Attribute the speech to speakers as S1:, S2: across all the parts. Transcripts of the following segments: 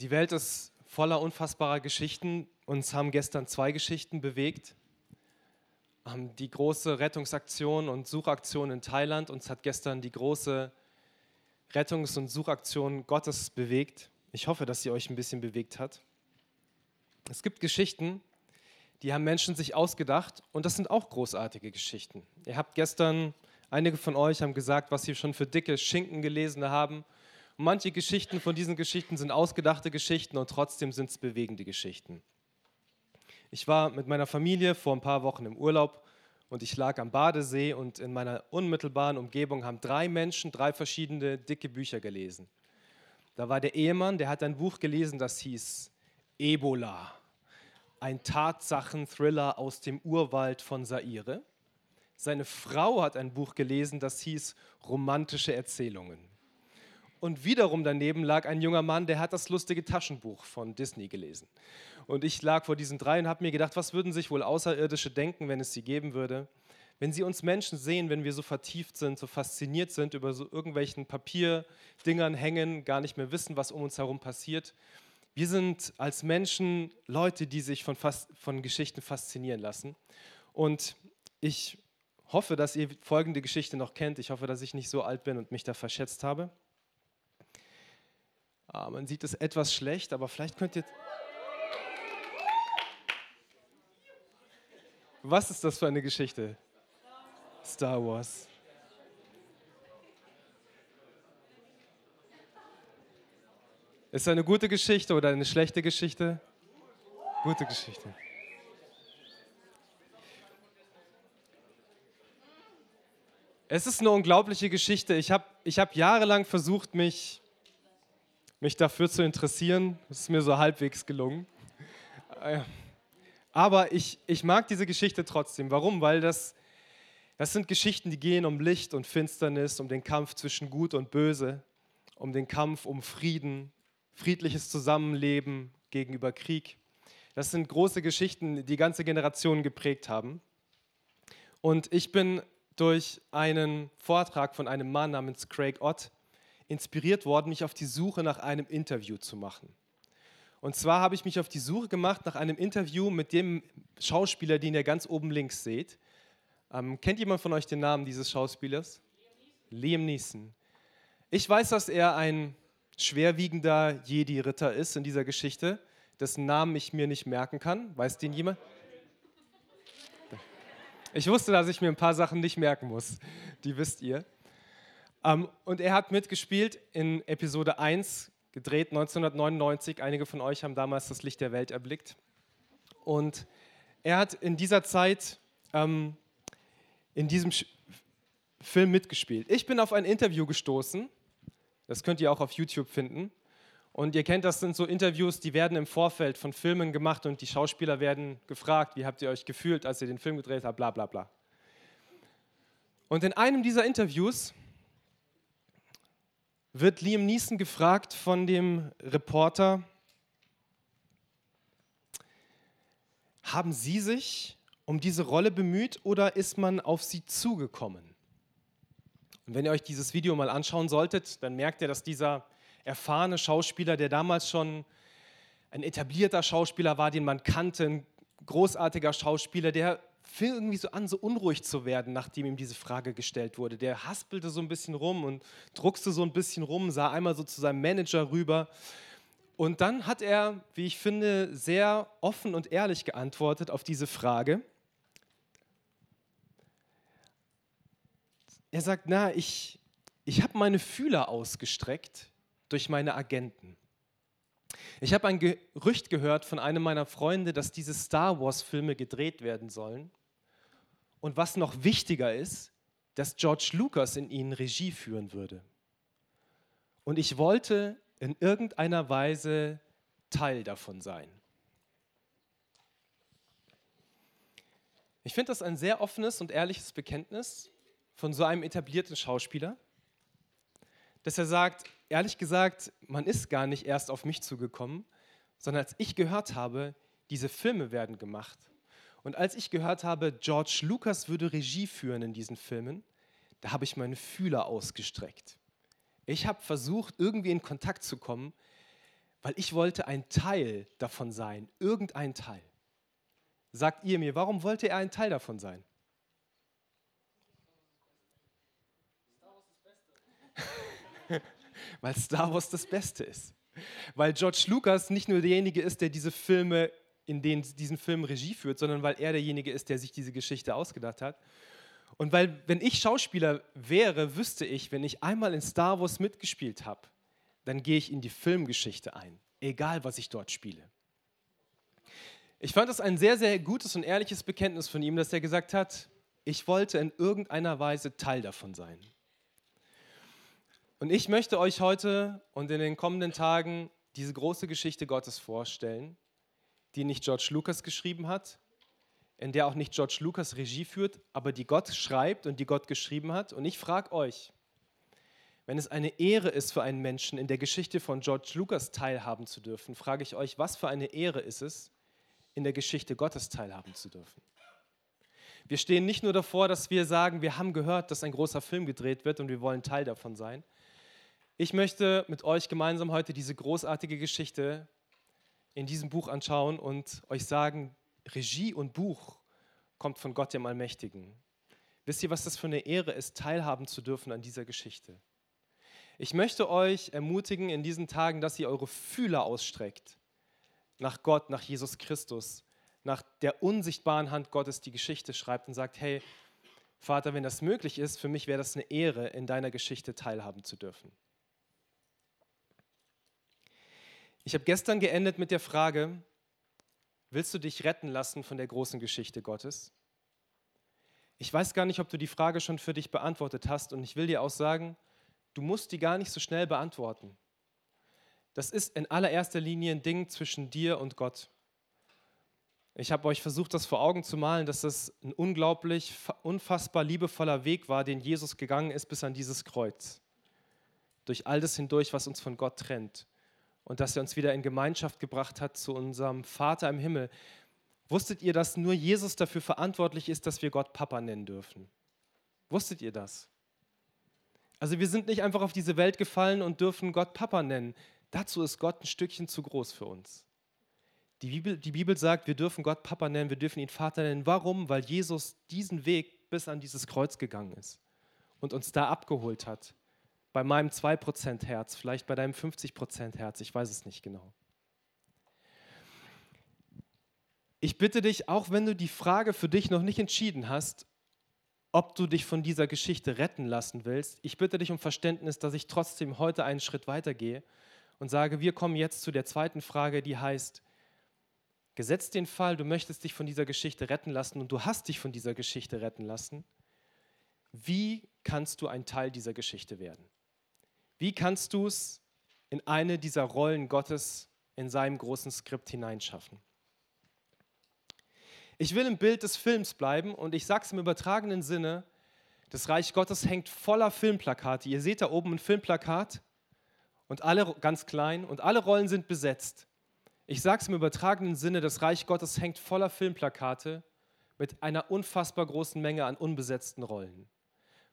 S1: Die Welt ist voller unfassbarer Geschichten. Uns haben gestern zwei Geschichten bewegt. Die große Rettungsaktion und Suchaktion in Thailand. Uns hat gestern die große Rettungs- und Suchaktion Gottes bewegt. Ich hoffe, dass sie euch ein bisschen bewegt hat. Es gibt Geschichten, die haben Menschen sich ausgedacht und das sind auch großartige Geschichten. Ihr habt gestern, einige von euch haben gesagt, was sie schon für dicke Schinken gelesen haben und manche Geschichten von diesen Geschichten sind ausgedachte Geschichten und trotzdem sind es bewegende Geschichten. Ich war mit meiner Familie vor ein paar Wochen im Urlaub und ich lag am Badesee und in meiner unmittelbaren Umgebung haben drei Menschen drei verschiedene dicke Bücher gelesen. Da war der Ehemann, der hat ein Buch gelesen, das hieß Ebola, ein Tatsachen-Thriller aus dem Urwald von Saire. Seine Frau hat ein Buch gelesen, das hieß Romantische Erzählungen. Und wiederum daneben lag ein junger Mann, der hat das lustige Taschenbuch von Disney gelesen. Und ich lag vor diesen drei und habe mir gedacht, was würden sich wohl Außerirdische denken, wenn es sie geben würde? Wenn sie uns Menschen sehen, wenn wir so vertieft sind, so fasziniert sind, über so irgendwelchen Papierdingern hängen, gar nicht mehr wissen, was um uns herum passiert. Wir sind als Menschen Leute, die sich von, von Geschichten faszinieren lassen. Und ich hoffe, dass ihr folgende Geschichte noch kennt. Ich hoffe, dass ich nicht so alt bin und mich da verschätzt habe. Ah, man sieht es etwas schlecht, aber vielleicht könnt ihr. Was ist das für eine Geschichte? Star Wars. Ist eine gute Geschichte oder eine schlechte Geschichte? Gute Geschichte. Es ist eine unglaubliche Geschichte. Ich habe ich hab jahrelang versucht, mich mich dafür zu interessieren. Das ist mir so halbwegs gelungen. Äh, aber ich, ich mag diese Geschichte trotzdem. Warum? Weil das, das sind Geschichten, die gehen um Licht und Finsternis, um den Kampf zwischen Gut und Böse, um den Kampf um Frieden, friedliches Zusammenleben gegenüber Krieg. Das sind große Geschichten, die ganze Generationen geprägt haben. Und ich bin durch einen Vortrag von einem Mann namens Craig Ott inspiriert worden, mich auf die Suche nach einem Interview zu machen. Und zwar habe ich mich auf die Suche gemacht nach einem Interview mit dem Schauspieler, den ihr ganz oben links seht. Ähm, kennt jemand von euch den Namen dieses Schauspielers? Liam Neeson. Ich weiß, dass er ein schwerwiegender Jedi-Ritter ist in dieser Geschichte, dessen Namen ich mir nicht merken kann. Weiß den jemand? Ich wusste, dass ich mir ein paar Sachen nicht merken muss. Die wisst ihr. Ähm, und er hat mitgespielt in Episode 1, gedreht 1999. Einige von euch haben damals das Licht der Welt erblickt. Und er hat in dieser Zeit ähm, in diesem Sch Film mitgespielt. Ich bin auf ein Interview gestoßen, das könnt ihr auch auf YouTube finden. Und ihr kennt, das sind so Interviews, die werden im Vorfeld von Filmen gemacht und die Schauspieler werden gefragt, wie habt ihr euch gefühlt, als ihr den Film gedreht habt, bla bla bla. Und in einem dieser Interviews wird Liam Neeson gefragt von dem Reporter, haben Sie sich um diese Rolle bemüht oder ist man auf Sie zugekommen? Und wenn ihr euch dieses Video mal anschauen solltet, dann merkt ihr, dass dieser erfahrene Schauspieler, der damals schon ein etablierter Schauspieler war, den man kannte, ein großartiger Schauspieler, der fing irgendwie so an, so unruhig zu werden, nachdem ihm diese Frage gestellt wurde. Der haspelte so ein bisschen rum und druckste so ein bisschen rum, sah einmal so zu seinem Manager rüber. Und dann hat er, wie ich finde, sehr offen und ehrlich geantwortet auf diese Frage. Er sagt, na, ich, ich habe meine Fühler ausgestreckt durch meine Agenten. Ich habe ein Gerücht gehört von einem meiner Freunde, dass diese Star Wars-Filme gedreht werden sollen. Und was noch wichtiger ist, dass George Lucas in ihnen Regie führen würde. Und ich wollte in irgendeiner Weise Teil davon sein. Ich finde das ein sehr offenes und ehrliches Bekenntnis von so einem etablierten Schauspieler, dass er sagt, ehrlich gesagt, man ist gar nicht erst auf mich zugekommen, sondern als ich gehört habe, diese Filme werden gemacht und als ich gehört habe, George Lucas würde Regie führen in diesen Filmen, da habe ich meine Fühler ausgestreckt. Ich habe versucht, irgendwie in Kontakt zu kommen, weil ich wollte ein Teil davon sein, irgendein Teil. Sagt ihr mir, warum wollte er ein Teil davon sein? weil Star Wars das Beste ist. Weil George Lucas nicht nur derjenige ist, der diese Filme, in denen diesen Film Regie führt, sondern weil er derjenige ist, der sich diese Geschichte ausgedacht hat. Und weil, wenn ich Schauspieler wäre, wüsste ich, wenn ich einmal in Star Wars mitgespielt habe, dann gehe ich in die Filmgeschichte ein, egal was ich dort spiele. Ich fand das ein sehr, sehr gutes und ehrliches Bekenntnis von ihm, dass er gesagt hat, ich wollte in irgendeiner Weise Teil davon sein. Und ich möchte euch heute und in den kommenden Tagen diese große Geschichte Gottes vorstellen, die nicht George Lucas geschrieben hat, in der auch nicht George Lucas Regie führt, aber die Gott schreibt und die Gott geschrieben hat. Und ich frage euch, wenn es eine Ehre ist für einen Menschen, in der Geschichte von George Lucas teilhaben zu dürfen, frage ich euch, was für eine Ehre ist es, in der Geschichte Gottes teilhaben zu dürfen? Wir stehen nicht nur davor, dass wir sagen, wir haben gehört, dass ein großer Film gedreht wird und wir wollen Teil davon sein. Ich möchte mit euch gemeinsam heute diese großartige Geschichte in diesem Buch anschauen und euch sagen, Regie und Buch kommt von Gott dem Allmächtigen. Wisst ihr, was das für eine Ehre ist, teilhaben zu dürfen an dieser Geschichte? Ich möchte euch ermutigen in diesen Tagen, dass ihr eure Fühler ausstreckt nach Gott, nach Jesus Christus, nach der unsichtbaren Hand Gottes die Geschichte schreibt und sagt, hey, Vater, wenn das möglich ist, für mich wäre das eine Ehre, in deiner Geschichte teilhaben zu dürfen. Ich habe gestern geendet mit der Frage, Willst du dich retten lassen von der großen Geschichte Gottes? Ich weiß gar nicht, ob du die Frage schon für dich beantwortet hast und ich will dir auch sagen, du musst die gar nicht so schnell beantworten. Das ist in allererster Linie ein Ding zwischen dir und Gott. Ich habe euch versucht, das vor Augen zu malen, dass das ein unglaublich, unfassbar liebevoller Weg war, den Jesus gegangen ist bis an dieses Kreuz. Durch all das hindurch, was uns von Gott trennt und dass er uns wieder in Gemeinschaft gebracht hat zu unserem Vater im Himmel. Wusstet ihr, dass nur Jesus dafür verantwortlich ist, dass wir Gott Papa nennen dürfen? Wusstet ihr das? Also wir sind nicht einfach auf diese Welt gefallen und dürfen Gott Papa nennen. Dazu ist Gott ein Stückchen zu groß für uns. Die Bibel, die Bibel sagt, wir dürfen Gott Papa nennen, wir dürfen ihn Vater nennen. Warum? Weil Jesus diesen Weg bis an dieses Kreuz gegangen ist und uns da abgeholt hat bei meinem 2% Herz, vielleicht bei deinem 50% Herz, ich weiß es nicht genau. Ich bitte dich, auch wenn du die Frage für dich noch nicht entschieden hast, ob du dich von dieser Geschichte retten lassen willst, ich bitte dich um Verständnis, dass ich trotzdem heute einen Schritt weitergehe und sage, wir kommen jetzt zu der zweiten Frage, die heißt, gesetzt den Fall, du möchtest dich von dieser Geschichte retten lassen und du hast dich von dieser Geschichte retten lassen, wie kannst du ein Teil dieser Geschichte werden? Wie kannst du es in eine dieser Rollen Gottes in seinem großen Skript hineinschaffen? Ich will im Bild des Films bleiben und ich sage es im übertragenen Sinne, das Reich Gottes hängt voller Filmplakate. Ihr seht da oben ein Filmplakat und alle ganz klein und alle Rollen sind besetzt. Ich sage es im übertragenen Sinne, das Reich Gottes hängt voller Filmplakate mit einer unfassbar großen Menge an unbesetzten Rollen.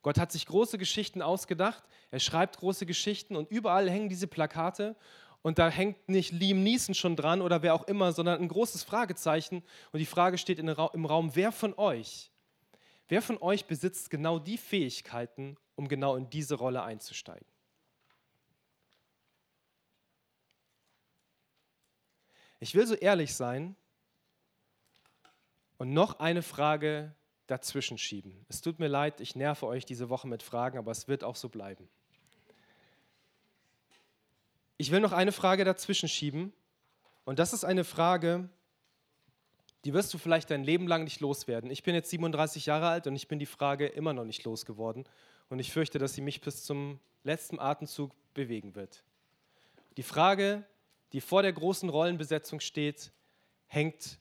S1: Gott hat sich große Geschichten ausgedacht, er schreibt große Geschichten und überall hängen diese Plakate. Und da hängt nicht Liam Neeson schon dran oder wer auch immer, sondern ein großes Fragezeichen. Und die Frage steht im Raum, wer von euch, wer von euch besitzt genau die Fähigkeiten, um genau in diese Rolle einzusteigen? Ich will so ehrlich sein. Und noch eine Frage dazwischen schieben. Es tut mir leid, ich nerve euch diese Woche mit Fragen, aber es wird auch so bleiben. Ich will noch eine Frage dazwischen schieben und das ist eine Frage, die wirst du vielleicht dein Leben lang nicht loswerden. Ich bin jetzt 37 Jahre alt und ich bin die Frage immer noch nicht losgeworden und ich fürchte, dass sie mich bis zum letzten Atemzug bewegen wird. Die Frage, die vor der großen Rollenbesetzung steht, hängt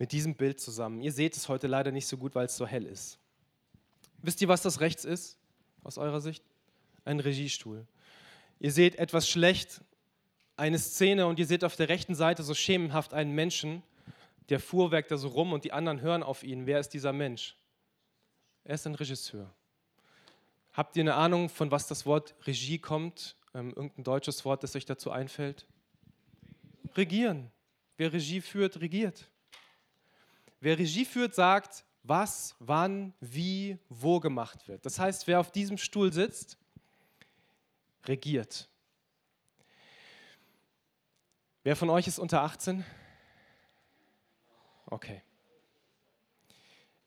S1: mit diesem Bild zusammen. Ihr seht es heute leider nicht so gut, weil es so hell ist. Wisst ihr, was das rechts ist, aus eurer Sicht? Ein Regiestuhl. Ihr seht etwas schlecht eine Szene und ihr seht auf der rechten Seite so schemenhaft einen Menschen, der fuhrwerkt da so rum und die anderen hören auf ihn. Wer ist dieser Mensch? Er ist ein Regisseur. Habt ihr eine Ahnung, von was das Wort Regie kommt? Ähm, irgendein deutsches Wort, das euch dazu einfällt? Regieren. Wer Regie führt, regiert. Wer Regie führt, sagt, was, wann, wie, wo gemacht wird. Das heißt, wer auf diesem Stuhl sitzt, regiert. Wer von euch ist unter 18? Okay.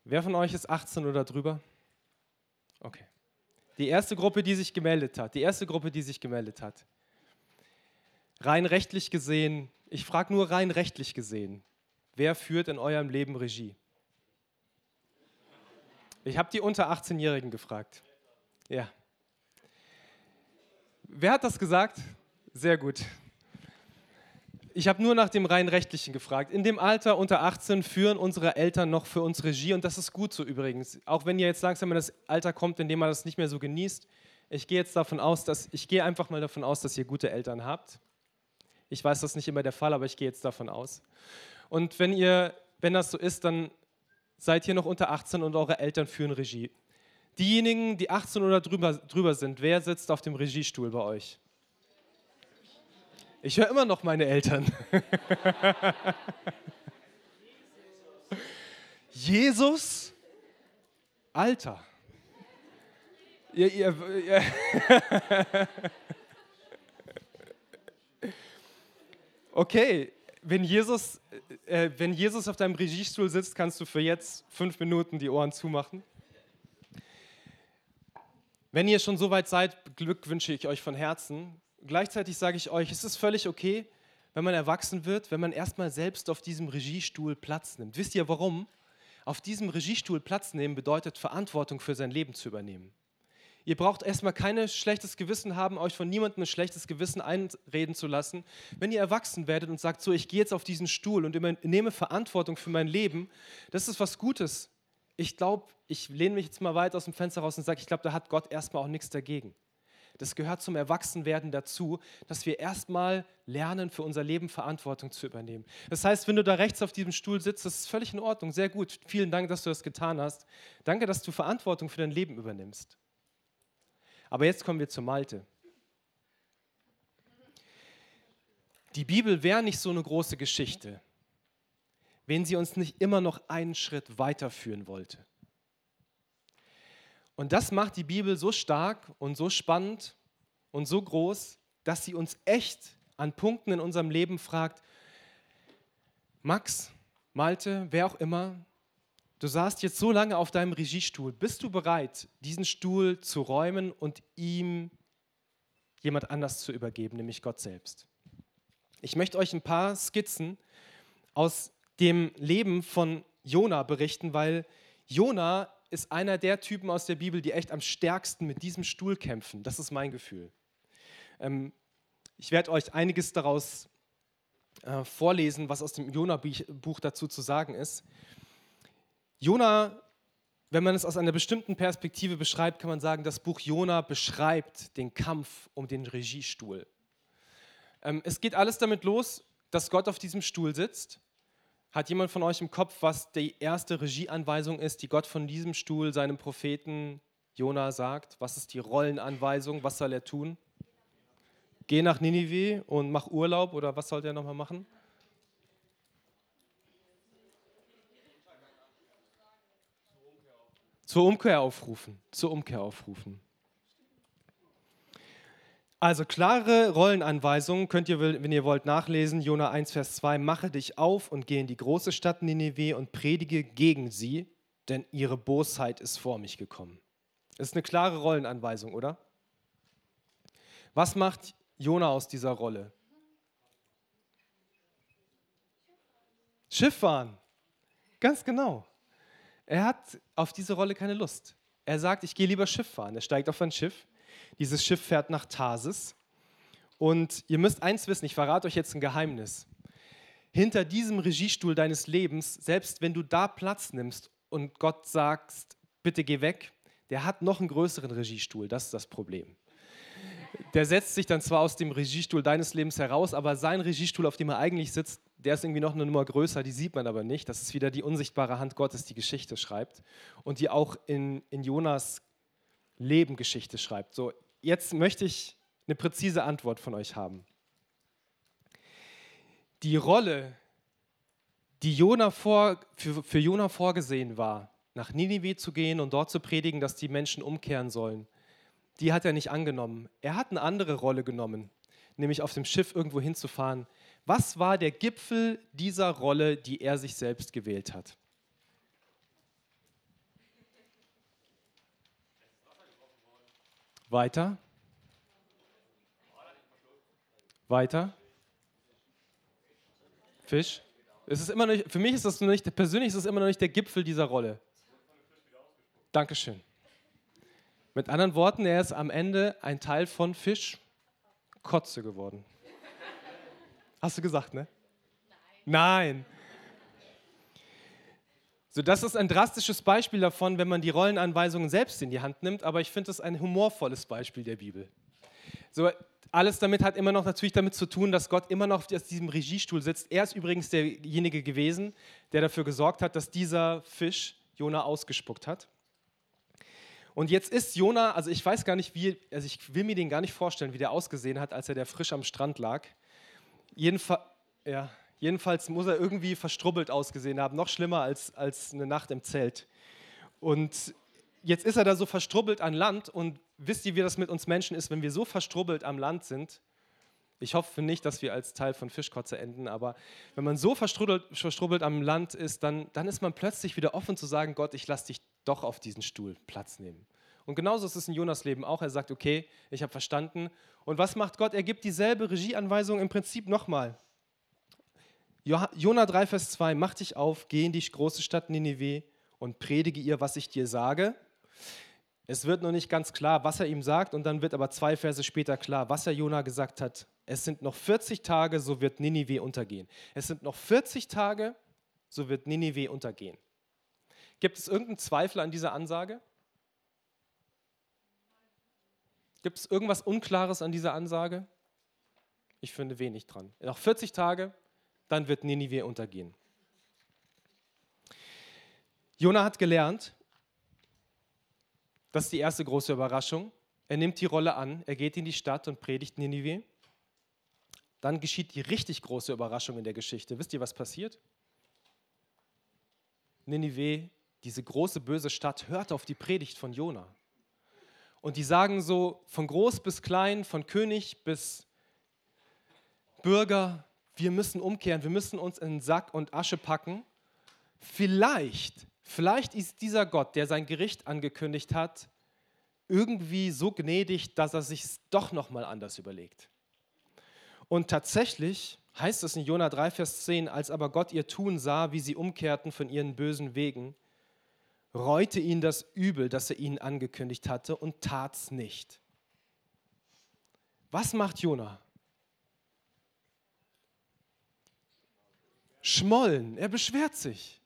S1: Wer von euch ist 18 oder drüber? Okay. Die erste Gruppe, die sich gemeldet hat, die erste Gruppe, die sich gemeldet hat. Rein rechtlich gesehen, ich frage nur rein rechtlich gesehen, wer führt in eurem Leben Regie? Ich habe die unter 18-Jährigen gefragt. Ja. Wer hat das gesagt? Sehr gut. Ich habe nur nach dem rein rechtlichen gefragt. In dem Alter unter 18 führen unsere Eltern noch für uns Regie und das ist gut so übrigens. Auch wenn ihr jetzt langsam in das Alter kommt, in dem man das nicht mehr so genießt. Ich gehe jetzt davon aus, dass ich gehe einfach mal davon aus, dass ihr gute Eltern habt. Ich weiß, das ist nicht immer der Fall, aber ich gehe jetzt davon aus. Und wenn ihr, wenn das so ist, dann seid ihr noch unter 18 und eure Eltern führen Regie. Diejenigen, die 18 oder drüber, drüber sind, wer sitzt auf dem Regiestuhl bei euch? Ich höre immer noch meine Eltern. Jesus? Alter. Ihr, ihr, ihr okay, wenn Jesus, äh, wenn Jesus auf deinem Regiestuhl sitzt, kannst du für jetzt fünf Minuten die Ohren zumachen. Wenn ihr schon so weit seid, Glück wünsche ich euch von Herzen gleichzeitig sage ich euch, es ist völlig okay, wenn man erwachsen wird, wenn man erstmal selbst auf diesem Regiestuhl Platz nimmt. Wisst ihr warum? Auf diesem Regiestuhl Platz nehmen bedeutet, Verantwortung für sein Leben zu übernehmen. Ihr braucht erstmal kein schlechtes Gewissen haben, euch von niemandem ein schlechtes Gewissen einreden zu lassen. Wenn ihr erwachsen werdet und sagt, so, ich gehe jetzt auf diesen Stuhl und nehme Verantwortung für mein Leben, das ist was Gutes. Ich glaube, ich lehne mich jetzt mal weit aus dem Fenster raus und sage, ich glaube, da hat Gott erstmal auch nichts dagegen. Das gehört zum Erwachsenwerden dazu, dass wir erstmal lernen, für unser Leben Verantwortung zu übernehmen. Das heißt, wenn du da rechts auf diesem Stuhl sitzt, das ist völlig in Ordnung, sehr gut. Vielen Dank, dass du das getan hast. Danke, dass du Verantwortung für dein Leben übernimmst. Aber jetzt kommen wir zur Malte. Die Bibel wäre nicht so eine große Geschichte, wenn sie uns nicht immer noch einen Schritt weiterführen wollte. Und das macht die Bibel so stark und so spannend und so groß, dass sie uns echt an Punkten in unserem Leben fragt, Max, Malte, wer auch immer, du saßt jetzt so lange auf deinem Regiestuhl, bist du bereit, diesen Stuhl zu räumen und ihm jemand anders zu übergeben, nämlich Gott selbst? Ich möchte euch ein paar Skizzen aus dem Leben von Jona berichten, weil Jona ist einer der Typen aus der Bibel, die echt am stärksten mit diesem Stuhl kämpfen. Das ist mein Gefühl. Ähm, ich werde euch einiges daraus äh, vorlesen, was aus dem Jona-Buch dazu zu sagen ist. Jona, wenn man es aus einer bestimmten Perspektive beschreibt, kann man sagen, das Buch Jona beschreibt den Kampf um den Regiestuhl. Ähm, es geht alles damit los, dass Gott auf diesem Stuhl sitzt hat jemand von euch im Kopf, was die erste Regieanweisung ist, die Gott von diesem Stuhl seinem Propheten Jona sagt? Was ist die Rollenanweisung? Was soll er tun? Geh nach Ninive und mach Urlaub oder was soll der nochmal machen? Zur Umkehr aufrufen. Zur Umkehr aufrufen. Also klare Rollenanweisungen könnt ihr, wenn ihr wollt, nachlesen. Jona 1, Vers 2. Mache dich auf und geh in die große Stadt Nineveh und predige gegen sie, denn ihre Bosheit ist vor mich gekommen. Das ist eine klare Rollenanweisung, oder? Was macht Jona aus dieser Rolle? Schiff fahren. Ganz genau. Er hat auf diese Rolle keine Lust. Er sagt, ich gehe lieber Schiff fahren. Er steigt auf ein Schiff dieses Schiff fährt nach Tarsis. Und ihr müsst eins wissen, ich verrate euch jetzt ein Geheimnis. Hinter diesem Regiestuhl deines Lebens, selbst wenn du da Platz nimmst und Gott sagst, bitte geh weg, der hat noch einen größeren Regiestuhl, das ist das Problem. Der setzt sich dann zwar aus dem Regiestuhl deines Lebens heraus, aber sein Regiestuhl, auf dem er eigentlich sitzt, der ist irgendwie noch eine Nummer größer, die sieht man aber nicht. Das ist wieder die unsichtbare Hand Gottes, die Geschichte schreibt und die auch in, in Jonas Leben Geschichte schreibt. So, jetzt möchte ich eine präzise Antwort von euch haben. Die Rolle, die Jona vor, für, für Jona vorgesehen war, nach Ninive zu gehen und dort zu predigen, dass die Menschen umkehren sollen, die hat er nicht angenommen. Er hat eine andere Rolle genommen, nämlich auf dem Schiff irgendwo hinzufahren. Was war der Gipfel dieser Rolle, die er sich selbst gewählt hat? Weiter. Weiter. Fisch. Es ist immer nicht, für mich ist das noch nicht, persönlich ist es immer noch nicht der Gipfel dieser Rolle. Dankeschön. Mit anderen Worten, er ist am Ende ein Teil von Fisch, Kotze geworden. Hast du gesagt, ne? Nein. Nein. So, das ist ein drastisches Beispiel davon, wenn man die Rollenanweisungen selbst in die Hand nimmt, aber ich finde es ein humorvolles Beispiel der Bibel. So, alles damit hat immer noch natürlich damit zu tun, dass Gott immer noch auf diesem Regiestuhl sitzt. Er ist übrigens derjenige gewesen, der dafür gesorgt hat, dass dieser Fisch Jona ausgespuckt hat. Und jetzt ist Jona, also ich weiß gar nicht, wie, also ich will mir den gar nicht vorstellen, wie der ausgesehen hat, als er der frisch am Strand lag. Jedenfalls, ja, jedenfalls muss er irgendwie verstrubbelt ausgesehen haben, noch schlimmer als, als eine Nacht im Zelt. Und jetzt ist er da so verstrubbelt an Land und wisst ihr, wie das mit uns Menschen ist, wenn wir so verstrubbelt am Land sind? Ich hoffe nicht, dass wir als Teil von Fischkotze enden, aber wenn man so verstrubbelt, verstrubbelt am Land ist, dann, dann ist man plötzlich wieder offen zu sagen, Gott, ich lasse dich doch auf diesen Stuhl Platz nehmen. Und genauso ist es in Jonas Leben auch. Er sagt, okay, ich habe verstanden. Und was macht Gott? Er gibt dieselbe Regieanweisung im Prinzip nochmal. Jona 3, Vers 2, mach dich auf, geh in die große Stadt Ninive und predige ihr, was ich dir sage. Es wird noch nicht ganz klar, was er ihm sagt, und dann wird aber zwei Verse später klar, was er Jona gesagt hat. Es sind noch 40 Tage, so wird Ninive untergehen. Es sind noch 40 Tage, so wird Ninive untergehen. Gibt es irgendeinen Zweifel an dieser Ansage? Gibt es irgendwas Unklares an dieser Ansage? Ich finde wenig dran. Noch 40 Tage, dann wird Ninive untergehen. Jona hat gelernt, das ist die erste große Überraschung. Er nimmt die Rolle an, er geht in die Stadt und predigt Ninive. Dann geschieht die richtig große Überraschung in der Geschichte. Wisst ihr, was passiert? Ninive diese große böse Stadt hört auf die Predigt von Jona. Und die sagen so von groß bis klein, von König bis Bürger, wir müssen umkehren, wir müssen uns in Sack und Asche packen. Vielleicht, vielleicht ist dieser Gott, der sein Gericht angekündigt hat, irgendwie so gnädig, dass er sich doch noch mal anders überlegt. Und tatsächlich heißt es in Jona 3 Vers 10, als aber Gott ihr Tun sah, wie sie umkehrten von ihren bösen Wegen, reute ihn das Übel, das er ihnen angekündigt hatte, und tat's nicht. Was macht Jona? Schmollen, er beschwert sich.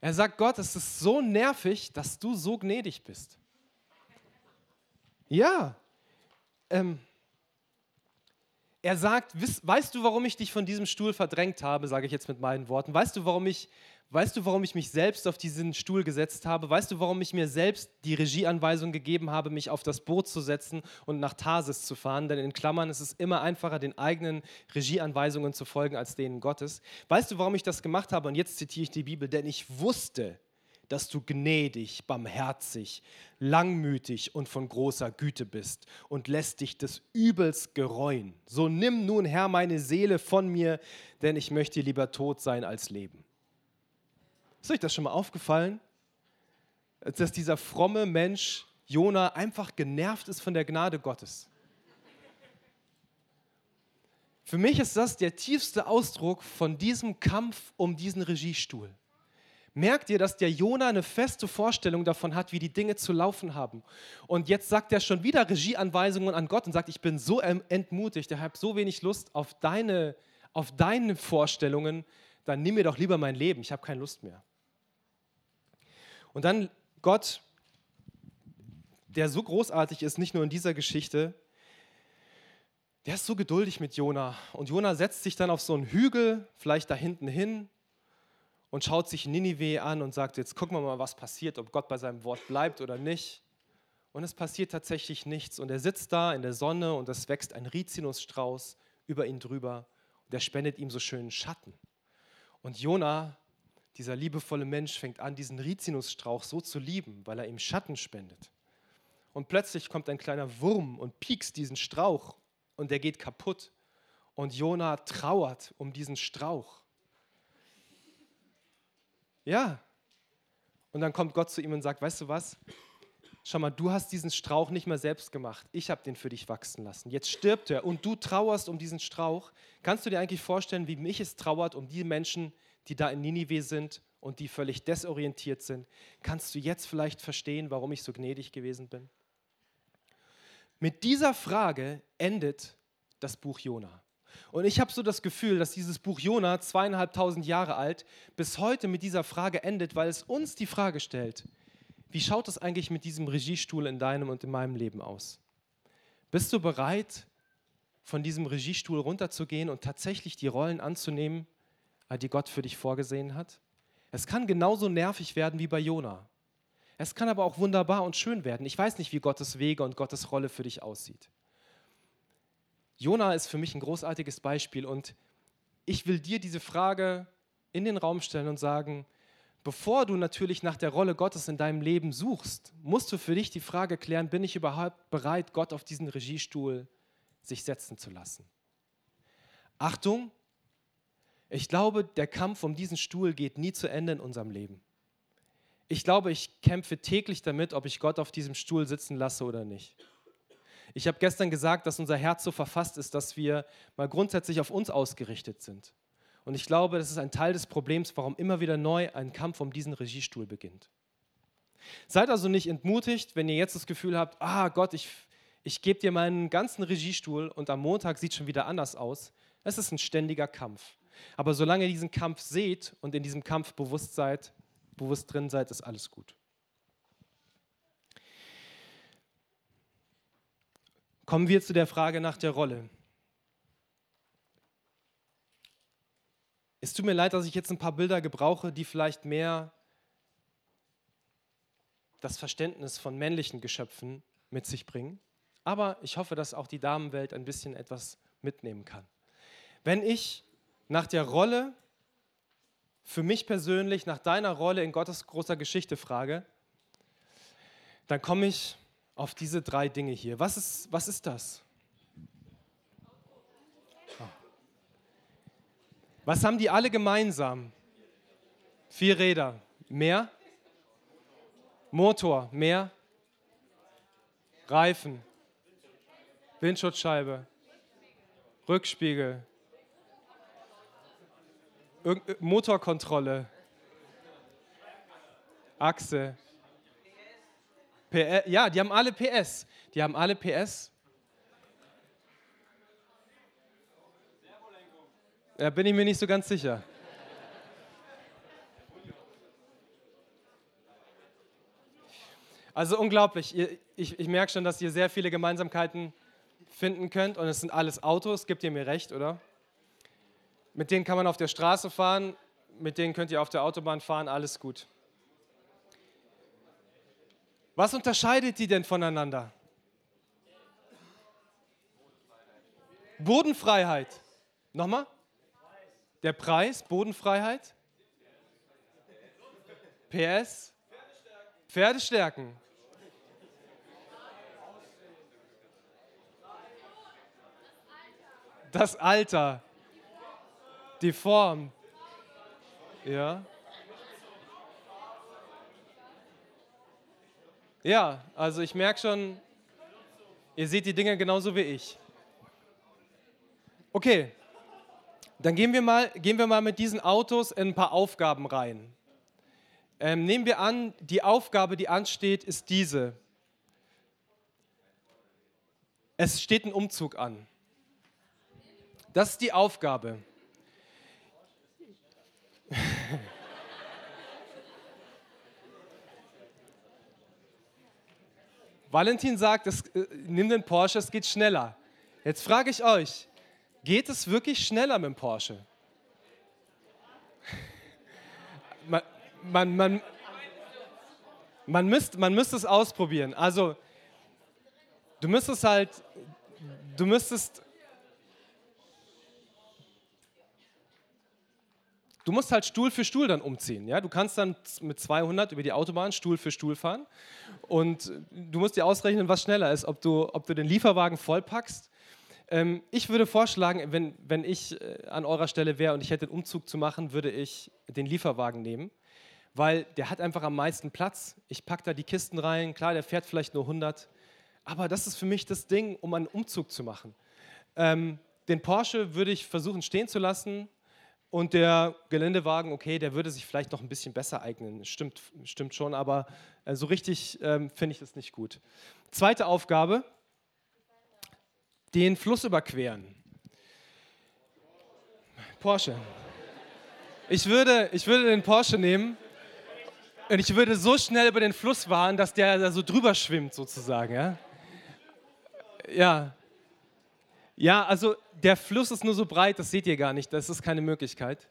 S1: Er sagt Gott, es ist so nervig, dass du so gnädig bist. Ja, ähm, er sagt, weißt du, warum ich dich von diesem Stuhl verdrängt habe, sage ich jetzt mit meinen Worten. Weißt du, warum ich Weißt du, warum ich mich selbst auf diesen Stuhl gesetzt habe? Weißt du, warum ich mir selbst die Regieanweisung gegeben habe, mich auf das Boot zu setzen und nach Tarsis zu fahren? Denn in Klammern ist es immer einfacher, den eigenen Regieanweisungen zu folgen als denen Gottes. Weißt du, warum ich das gemacht habe? Und jetzt zitiere ich die Bibel, denn ich wusste, dass du gnädig, barmherzig, langmütig und von großer Güte bist und lässt dich des Übels gereuen. So nimm nun, Herr, meine Seele von mir, denn ich möchte lieber tot sein als leben. Ist euch das schon mal aufgefallen? Dass dieser fromme Mensch Jona einfach genervt ist von der Gnade Gottes. Für mich ist das der tiefste Ausdruck von diesem Kampf um diesen Regiestuhl. Merkt ihr, dass der Jona eine feste Vorstellung davon hat, wie die Dinge zu laufen haben? Und jetzt sagt er schon wieder Regieanweisungen an Gott und sagt, ich bin so entmutigt, ich habe so wenig Lust auf deine, auf deine Vorstellungen, dann nimm mir doch lieber mein Leben, ich habe keine Lust mehr. Und dann Gott, der so großartig ist, nicht nur in dieser Geschichte, der ist so geduldig mit Jona. Und Jona setzt sich dann auf so einen Hügel, vielleicht da hinten hin, und schaut sich Ninive an und sagt: Jetzt gucken wir mal, was passiert, ob Gott bei seinem Wort bleibt oder nicht. und es passiert tatsächlich nichts. Und er sitzt da in der Sonne und es wächst ein Rizinusstrauß über ihn drüber und er spendet ihm so schönen Schatten. Und Jona, dieser liebevolle Mensch, fängt an, diesen Rizinusstrauch so zu lieben, weil er ihm Schatten spendet. Und plötzlich kommt ein kleiner Wurm und piekst diesen Strauch und der geht kaputt. Und Jona trauert um diesen Strauch. Ja. Und dann kommt Gott zu ihm und sagt, weißt du was? Schau mal, du hast diesen Strauch nicht mehr selbst gemacht. Ich habe den für dich wachsen lassen. Jetzt stirbt er und du trauerst um diesen Strauch. Kannst du dir eigentlich vorstellen, wie mich es trauert um die Menschen, die da in Ninive sind und die völlig desorientiert sind? Kannst du jetzt vielleicht verstehen, warum ich so gnädig gewesen bin? Mit dieser Frage endet das Buch Jona. Und ich habe so das Gefühl, dass dieses Buch Jona, zweieinhalbtausend Jahre alt, bis heute mit dieser Frage endet, weil es uns die Frage stellt, wie schaut es eigentlich mit diesem Regiestuhl in deinem und in meinem Leben aus? Bist du bereit, von diesem Regiestuhl runterzugehen und tatsächlich die Rollen anzunehmen, die Gott für dich vorgesehen hat? Es kann genauso nervig werden wie bei Jona. Es kann aber auch wunderbar und schön werden. Ich weiß nicht, wie Gottes Wege und Gottes Rolle für dich aussieht. Jona ist für mich ein großartiges Beispiel und ich will dir diese Frage in den Raum stellen und sagen, bevor du natürlich nach der Rolle Gottes in deinem Leben suchst, musst du für dich die Frage klären, bin ich überhaupt bereit, Gott auf diesen Regiestuhl sich setzen zu lassen? Achtung, ich glaube, der Kampf um diesen Stuhl geht nie zu Ende in unserem Leben. Ich glaube, ich kämpfe täglich damit, ob ich Gott auf diesem Stuhl sitzen lasse oder nicht. Ich habe gestern gesagt, dass unser Herz so verfasst ist, dass wir mal grundsätzlich auf uns ausgerichtet sind. Und ich glaube, das ist ein Teil des Problems, warum immer wieder neu ein Kampf um diesen Regiestuhl beginnt. Seid also nicht entmutigt, wenn ihr jetzt das Gefühl habt, ah Gott, ich, ich gebe dir meinen ganzen Regiestuhl und am Montag sieht schon wieder anders aus. Es ist ein ständiger Kampf. Aber solange ihr diesen Kampf seht und in diesem Kampf bewusst seid, bewusst drin seid, ist alles gut. Kommen wir zu der Frage nach der Rolle. Es tut mir leid, dass ich jetzt ein paar Bilder gebrauche, die vielleicht mehr das Verständnis von männlichen Geschöpfen mit sich bringen. Aber ich hoffe, dass auch die Damenwelt ein bisschen etwas mitnehmen kann. Wenn ich nach der Rolle für mich persönlich, nach deiner Rolle in Gottes großer Geschichte frage, dann komme ich auf diese drei Dinge hier. Was ist, was ist das? Was haben die alle gemeinsam? Vier Räder. Mehr? Motor. Mehr? Reifen. Windschutzscheibe. Rückspiegel. Ir Motorkontrolle. Achse. Ja, die haben alle PS. Die haben alle PS. Da bin ich mir nicht so ganz sicher. Also unglaublich. Ich, ich merke schon, dass ihr sehr viele Gemeinsamkeiten finden könnt und es sind alles Autos, gebt ihr mir recht, oder? Mit denen kann man auf der Straße fahren, mit denen könnt ihr auf der Autobahn fahren, alles gut. Was unterscheidet die denn voneinander? Bodenfreiheit. Nochmal? Der Preis, Bodenfreiheit. PS. Pferdestärken. Das Alter. Die Form. Ja. Ja, also ich merke schon, ihr seht die Dinge genauso wie ich. Okay, dann gehen wir mal, gehen wir mal mit diesen Autos in ein paar Aufgaben rein. Ähm, nehmen wir an, die Aufgabe, die ansteht, ist diese. Es steht ein Umzug an. Das ist die Aufgabe. Valentin sagt, es, äh, nimm den Porsche, es geht schneller. Jetzt frage ich euch, Geht es wirklich schneller mit dem Porsche? Man, man, man, man, müsst, man müsste es ausprobieren. Also Du müsstest halt, du müsstest, du musst halt Stuhl für Stuhl dann umziehen. Ja? Du kannst dann mit 200 über die Autobahn Stuhl für Stuhl fahren und du musst dir ausrechnen, was schneller ist, ob du, ob du den Lieferwagen vollpackst. Ähm, ich würde vorschlagen, wenn, wenn ich äh, an eurer Stelle wäre und ich hätte den Umzug zu machen, würde ich den Lieferwagen nehmen, weil der hat einfach am meisten Platz. Ich packe da die Kisten rein, klar, der fährt vielleicht nur 100, aber das ist für mich das Ding, um einen Umzug zu machen. Ähm, den Porsche würde ich versuchen stehen zu lassen, und der Geländewagen, okay, der würde sich vielleicht noch ein bisschen besser eignen. Stimmt, stimmt schon, aber äh, so richtig ähm, finde ich das nicht gut. Zweite Aufgabe, den Fluss überqueren. Porsche. Ich würde, ich würde den Porsche nehmen und ich würde so schnell über den Fluss fahren, dass der da so drüber schwimmt sozusagen. Ja, ja ja, also der Fluss ist nur so breit, das seht ihr gar nicht, das ist keine Möglichkeit.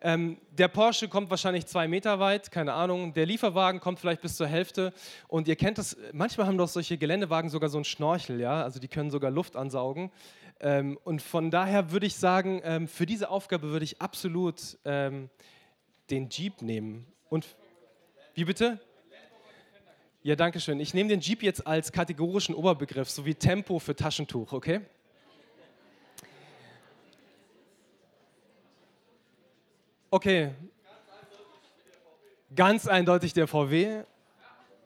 S1: Ähm, der Porsche kommt wahrscheinlich zwei Meter weit, keine Ahnung. Der Lieferwagen kommt vielleicht bis zur Hälfte. Und ihr kennt das, manchmal haben doch solche Geländewagen sogar so einen Schnorchel, ja, also die können sogar Luft ansaugen. Ähm, und von daher würde ich sagen, ähm, für diese Aufgabe würde ich absolut ähm, den Jeep nehmen. Und wie bitte? Ja, danke schön. Ich nehme den Jeep jetzt als kategorischen Oberbegriff, so wie Tempo für Taschentuch, okay? Okay, ganz eindeutig der VW,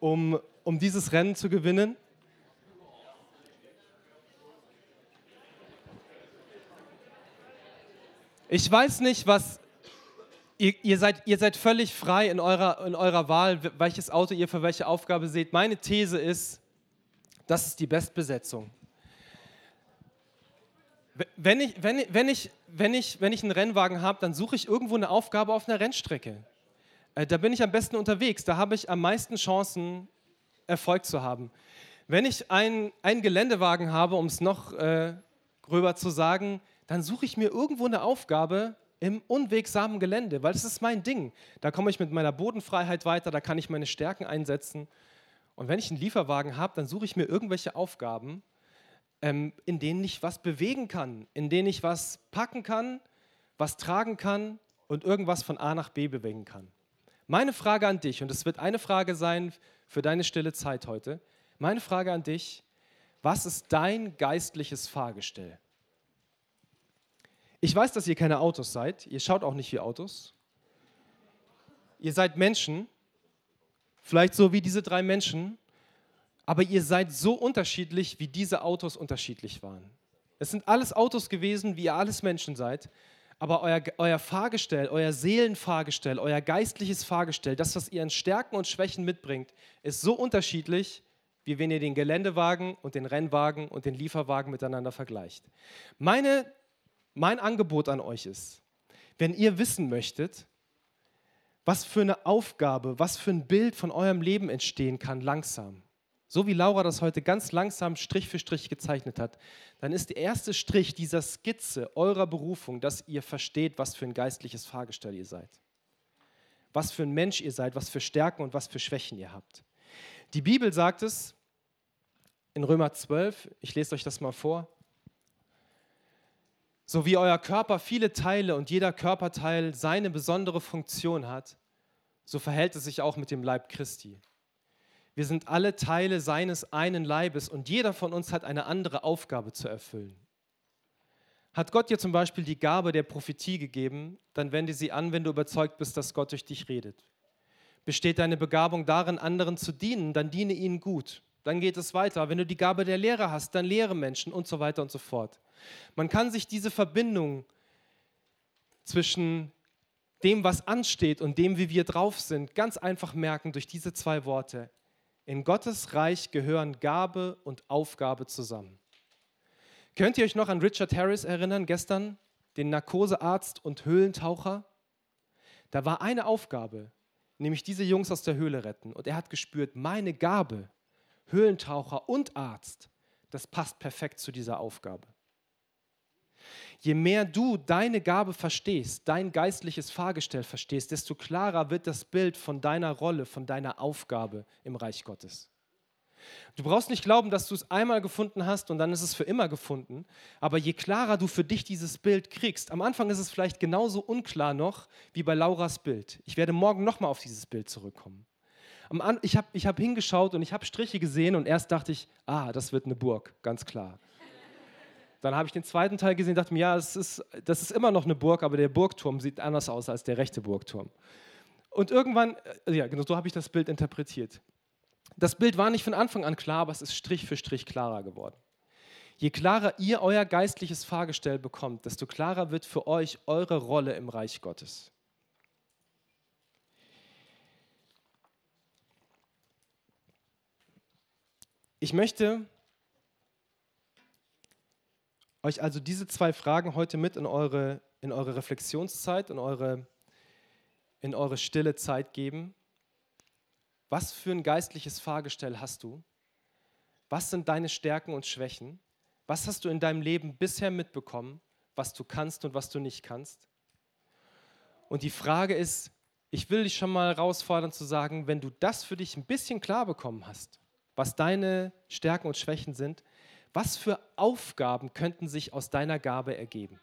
S1: um, um dieses Rennen zu gewinnen. Ich weiß nicht, was. Ihr, ihr, seid, ihr seid völlig frei in eurer, in eurer Wahl, welches Auto ihr für welche Aufgabe seht. Meine These ist, das ist die Bestbesetzung. Wenn ich, wenn, wenn, ich, wenn, ich, wenn ich einen Rennwagen habe, dann suche ich irgendwo eine Aufgabe auf einer Rennstrecke. Äh, da bin ich am besten unterwegs. Da habe ich am meisten Chancen, Erfolg zu haben. Wenn ich einen, Geländewagen habe, um es noch äh, gröber zu sagen, dann suche ich mir irgendwo eine Aufgabe im unwegsamen Gelände, weil das ist mein Ding. Da komme ich mit meiner Bodenfreiheit weiter, da kann ich meine Stärken einsetzen. Und wenn ich einen Lieferwagen habe, dann suche ich mir irgendwelche Aufgaben, ähm, in denen ich was bewegen kann, in denen ich was packen kann, was tragen kann und irgendwas von A nach B bewegen kann. Meine Frage an dich, und es wird eine Frage sein für deine stille Zeit heute, meine Frage an dich, was ist dein geistliches Fahrgestell? Ich weiß, dass ihr keine Autos seid, ihr schaut auch nicht wie Autos. Ihr seid Menschen, vielleicht so wie diese drei Menschen, aber ihr seid so unterschiedlich, wie diese Autos unterschiedlich waren. Es sind alles Autos gewesen, wie ihr alles Menschen seid, aber euer, euer Fahrgestell, euer Seelenfahrgestell, euer geistliches Fahrgestell, das, was ihr an Stärken und Schwächen mitbringt, ist so unterschiedlich, wie wenn ihr den Geländewagen und den Rennwagen und den Lieferwagen miteinander vergleicht. Meine, mein Angebot an euch ist, wenn ihr wissen möchtet, was für eine Aufgabe, was für ein Bild von eurem Leben entstehen kann, langsam, so wie Laura das heute ganz langsam Strich für Strich gezeichnet hat, dann ist der erste Strich dieser Skizze eurer Berufung, dass ihr versteht, was für ein geistliches Fahrgestell ihr seid. Was für ein Mensch ihr seid, was für Stärken und was für Schwächen ihr habt. Die Bibel sagt es in Römer 12, ich lese euch das mal vor. So wie euer Körper viele Teile und jeder Körperteil seine besondere Funktion hat, so verhält es sich auch mit dem Leib Christi. Wir sind alle Teile seines einen Leibes und jeder von uns hat eine andere Aufgabe zu erfüllen. Hat Gott dir zum Beispiel die Gabe der Prophetie gegeben, dann wende sie an, wenn du überzeugt bist, dass Gott durch dich redet. Besteht deine Begabung darin, anderen zu dienen, dann diene ihnen gut. Dann geht es weiter. Wenn du die Gabe der Lehre hast, dann lehre Menschen und so weiter und so fort. Man kann sich diese Verbindung zwischen dem, was ansteht und dem, wie wir drauf sind, ganz einfach merken durch diese zwei Worte. In Gottes Reich gehören Gabe und Aufgabe zusammen. Könnt ihr euch noch an Richard Harris erinnern, gestern, den Narkosearzt und Höhlentaucher? Da war eine Aufgabe, nämlich diese Jungs aus der Höhle retten. Und er hat gespürt, meine Gabe, Höhlentaucher und Arzt, das passt perfekt zu dieser Aufgabe. Je mehr du deine Gabe verstehst, dein geistliches Fahrgestell verstehst, desto klarer wird das Bild von deiner Rolle, von deiner Aufgabe im Reich Gottes. Du brauchst nicht glauben, dass du es einmal gefunden hast und dann ist es für immer gefunden. Aber je klarer du für dich dieses Bild kriegst, am Anfang ist es vielleicht genauso unklar noch wie bei Lauras Bild. Ich werde morgen nochmal auf dieses Bild zurückkommen. Ich habe ich hab hingeschaut und ich habe Striche gesehen und erst dachte ich, ah, das wird eine Burg, ganz klar. Dann habe ich den zweiten Teil gesehen und dachte mir, ja, das ist, das ist immer noch eine Burg, aber der Burgturm sieht anders aus als der rechte Burgturm. Und irgendwann, äh, ja, genau so habe ich das Bild interpretiert. Das Bild war nicht von Anfang an klar, aber es ist Strich für Strich klarer geworden. Je klarer ihr euer geistliches Fahrgestell bekommt, desto klarer wird für euch eure Rolle im Reich Gottes. Ich möchte euch also diese zwei Fragen heute mit in eure, in eure Reflexionszeit, in eure, in eure stille Zeit geben. Was für ein geistliches Fahrgestell hast du? Was sind deine Stärken und Schwächen? Was hast du in deinem Leben bisher mitbekommen, was du kannst und was du nicht kannst? Und die Frage ist, ich will dich schon mal herausfordern zu sagen, wenn du das für dich ein bisschen klar bekommen hast, was deine Stärken und Schwächen sind, was für Aufgaben könnten sich aus deiner Gabe ergeben?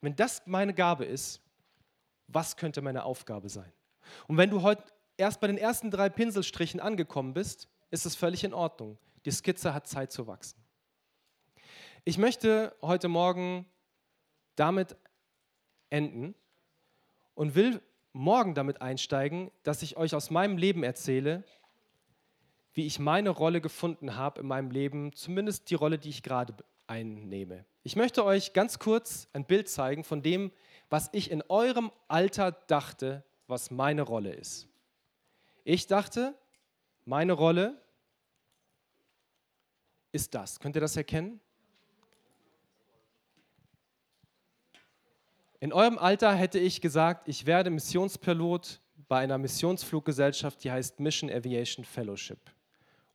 S1: Wenn das meine Gabe ist, was könnte meine Aufgabe sein? Und wenn du heute erst bei den ersten drei Pinselstrichen angekommen bist, ist es völlig in Ordnung. Die Skizze hat Zeit zu wachsen. Ich möchte heute Morgen damit enden und will morgen damit einsteigen, dass ich euch aus meinem Leben erzähle, wie ich meine Rolle gefunden habe in meinem Leben, zumindest die Rolle, die ich gerade einnehme. Ich möchte euch ganz kurz ein Bild zeigen von dem, was ich in eurem Alter dachte, was meine Rolle ist. Ich dachte, meine Rolle ist das. Könnt ihr das erkennen? In eurem Alter hätte ich gesagt, ich werde Missionspilot bei einer Missionsfluggesellschaft, die heißt Mission Aviation Fellowship.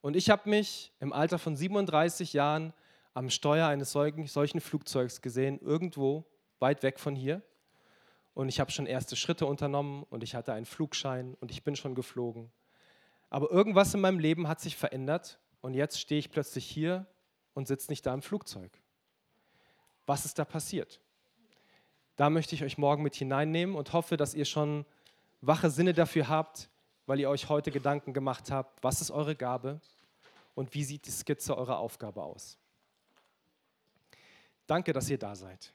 S1: Und ich habe mich im Alter von 37 Jahren am Steuer eines solchen, Flugzeugs gesehen, irgendwo weit weg von hier. Und ich habe schon erste Schritte unternommen und ich hatte einen Flugschein und ich bin schon geflogen. Aber irgendwas in meinem Leben hat sich verändert und jetzt stehe ich plötzlich hier und sitze nicht da im Flugzeug. Was ist da passiert? Da möchte ich euch morgen mit hineinnehmen und hoffe, dass ihr schon wache Sinne dafür habt, weil ihr euch heute Gedanken gemacht habt, was ist eure Gabe und wie sieht die Skizze eurer Aufgabe aus. Danke, dass ihr da seid.